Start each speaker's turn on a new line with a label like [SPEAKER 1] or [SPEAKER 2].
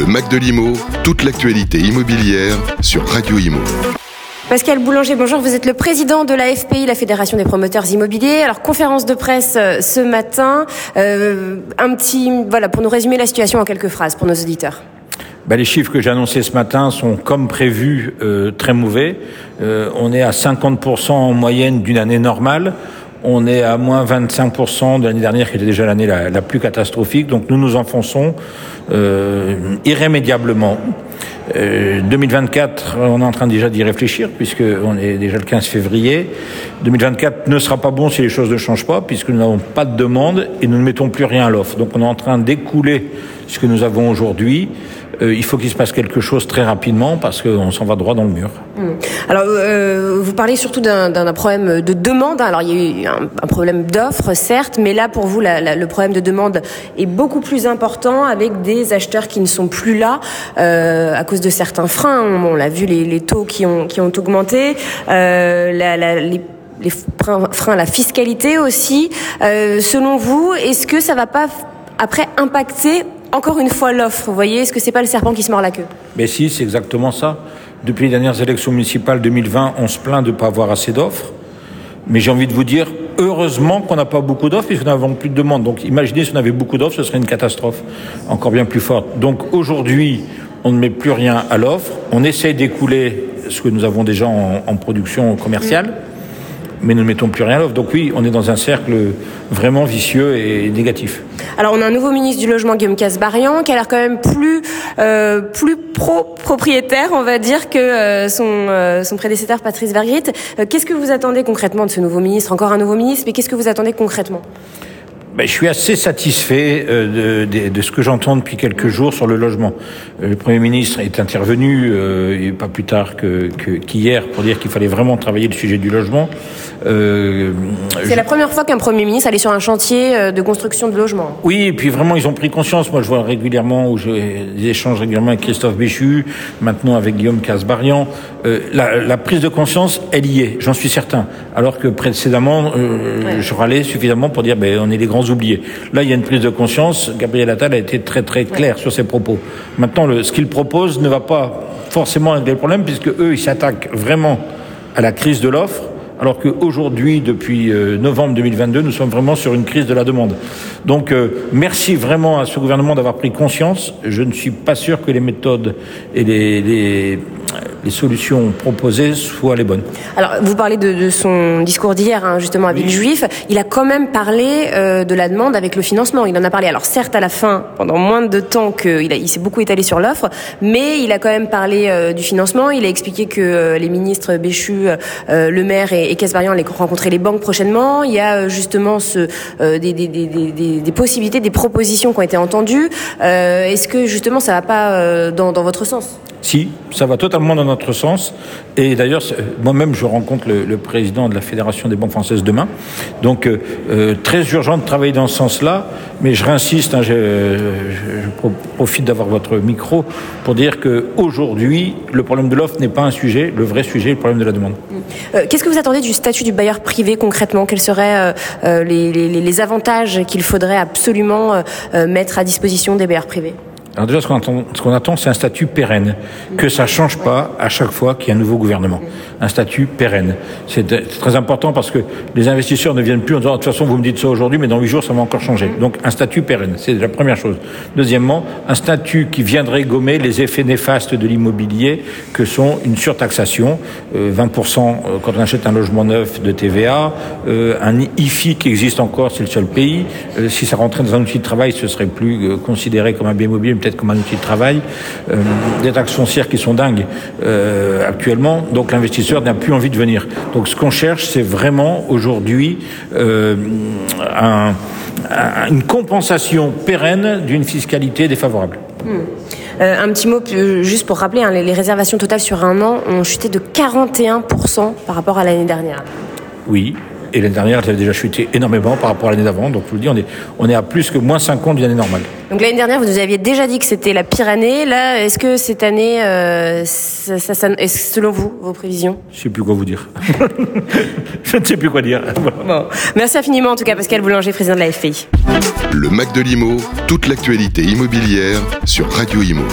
[SPEAKER 1] Le Mac de l'Imo, toute l'actualité immobilière sur Radio Imo.
[SPEAKER 2] Pascal Boulanger, bonjour. Vous êtes le président de la FPI, la Fédération des promoteurs immobiliers. Alors, conférence de presse euh, ce matin. Euh, un petit, voilà, pour nous résumer la situation en quelques phrases pour nos auditeurs.
[SPEAKER 3] Ben, les chiffres que j'ai annoncés ce matin sont, comme prévu, euh, très mauvais. Euh, on est à 50% en moyenne d'une année normale. On est à moins 25% de l'année dernière, qui était déjà l'année la, plus catastrophique. Donc nous nous enfonçons euh, irrémédiablement. Euh, 2024, on est en train déjà d'y réfléchir, puisque on est déjà le 15 février. 2024 ne sera pas bon si les choses ne changent pas, puisque nous n'avons pas de demande et nous ne mettons plus rien à l'offre. Donc on est en train d'écouler ce que nous avons aujourd'hui. Euh, il faut qu'il se passe quelque chose très rapidement parce qu'on s'en va droit dans le mur.
[SPEAKER 2] Mmh. Alors, euh, vous parlez surtout d'un problème de demande. Alors, il y a eu un, problème d'offre, certes, mais là, pour vous, le problème de demande est beaucoup plus important avec des acheteurs qui ne sont plus là euh, à cause de certains freins. On, on l'a vu, les, taux qui ont, augmenté, euh, les freins à la fiscalité aussi. Euh, selon vous, est-ce que ça va pas après impacter encore une fois l'offre. Vous voyez, est-ce que c'est pas le serpent qui se mord la queue?
[SPEAKER 3] Mais si, c'est exactement ça. Depuis les dernières élections municipales 2020, on se plaint de ne pas avoir assez d'offres. Mais j'ai envie de vous dire, heureusement qu'on n'a pas beaucoup d'offres puisque nous n'avons plus de demandes. Donc imaginez si on avait beaucoup d'offres, ce serait une catastrophe encore bien plus forte. Donc aujourd'hui, on ne met plus rien à l'offre. On essaye d'écouler ce que nous avons déjà en, en production commerciale. Mmh mais nous ne mettons plus rien à l'offre. Donc oui, on est dans un cercle vraiment vicieux et négatif.
[SPEAKER 2] Alors on a un nouveau ministre du logement, Guillaume Casbarian, qui a l'air quand même plus euh, plus pro-propriétaire, on va dire, que euh, son, euh, son prédécesseur Patrice Vergrit. qu'est-ce que vous attendez concrètement de ce nouveau ministre? Encore un nouveau ministre, mais qu'est-ce que vous attendez concrètement?
[SPEAKER 3] Ben, je suis assez satisfait euh, de, de, de, ce que j'entends depuis quelques jours sur le logement. Le Premier ministre est intervenu, euh, pas plus tard qu'hier, que, pour dire qu'il fallait vraiment travailler le sujet du logement.
[SPEAKER 2] Euh, C'est je... la première fois qu'un Premier ministre allait sur un chantier euh, de construction de logement.
[SPEAKER 3] Oui, et puis vraiment, ils ont pris conscience. Moi, je vois régulièrement, où j'ai des échanges régulièrement avec Christophe Béchu, maintenant avec Guillaume Casbarian. Euh, la, la, prise de conscience, elle y est, j'en suis certain. Alors que précédemment, ouais. je râlais suffisamment pour dire, ben, on est les grands oubliés. Là, il y a une prise de conscience. Gabriel Attal a été très très clair sur ses propos. Maintenant, ce qu'il propose ne va pas forcément régler le problème puisque eux, ils s'attaquent vraiment à la crise de l'offre alors qu'aujourd'hui, depuis euh, novembre 2022, nous sommes vraiment sur une crise de la demande. Donc, euh, merci vraiment à ce gouvernement d'avoir pris conscience. Je ne suis pas sûr que les méthodes et les, les, les solutions proposées soient les bonnes.
[SPEAKER 2] Alors, vous parlez de, de son discours d'hier, hein, justement, avec oui. Juif. Il a quand même parlé euh, de la demande avec le financement. Il en a parlé, alors certes, à la fin, pendant moins de temps qu'il il s'est beaucoup étalé sur l'offre, mais il a quand même parlé euh, du financement. Il a expliqué que euh, les ministres Béchu, le maire et, et Casbarian allaient rencontrer les banques prochainement. Il y a justement ce, des, des, des, des, possibilités, des propositions qui ont été entendues. Est-ce que justement ça va pas dans, dans votre sens?
[SPEAKER 3] Si, ça va totalement dans notre sens. Et d'ailleurs, moi-même, je rencontre le, président de la Fédération des banques françaises demain. Donc, euh, très urgent de travailler dans ce sens-là. Mais je réinsiste, hein, je, profite d'avoir votre micro pour dire qu'aujourd'hui, le problème de l'offre n'est pas un sujet. Le vrai sujet est le problème de la demande.
[SPEAKER 2] Euh, Qu'est-ce que vous attendez du statut du bailleur privé concrètement? Quels seraient euh, les, avantages qu'il faudrait absolument euh, mettre à disposition des bailleurs privés?
[SPEAKER 3] Alors déjà, ce qu'on attend, attend, c'est un statut pérenne, que ça change pas à chaque fois qu'il y a un nouveau gouvernement. Un statut pérenne. C'est très important parce que les investisseurs ne viennent plus en disant de toute façon vous me dites ça aujourd'hui, mais dans huit jours ça va encore changer. Donc un statut pérenne, c'est la première chose. Deuxièmement, un statut qui viendrait gommer les effets néfastes de l'immobilier, que sont une surtaxation, euh, 20% quand on achète un logement neuf de TVA, euh, un IFI qui existe encore, c'est le seul pays. Euh, si ça rentrait dans un outil de travail, ce serait plus considéré comme un bien immobilier peut-être comme un outil de travail, euh, des taxes foncières qui sont dingues euh, actuellement, donc l'investisseur n'a plus envie de venir. Donc ce qu'on cherche, c'est vraiment aujourd'hui euh, un, un, une compensation pérenne d'une fiscalité défavorable.
[SPEAKER 2] Mmh. Euh, un petit mot juste pour rappeler, hein, les, les réservations totales sur un an ont chuté de 41% par rapport à l'année dernière.
[SPEAKER 3] Oui, Et l'année dernière, elle avait déjà chuté énormément par rapport à l'année d'avant. Donc je vous le dis, on est, on est à plus que moins 50 d'une année normale.
[SPEAKER 2] Donc l'année dernière, vous nous aviez déjà dit que c'était la pire année. Là, est-ce que cette année, euh, ça, ça, ça, est selon vous, vos prévisions?
[SPEAKER 3] Je ne sais plus quoi vous dire. je ne sais plus quoi dire.
[SPEAKER 2] Bon. Merci infiniment en tout cas, Pascal Boulanger, président de la FPI.
[SPEAKER 1] Le Mac de l'IMO, toute l'actualité immobilière sur Radio Imo.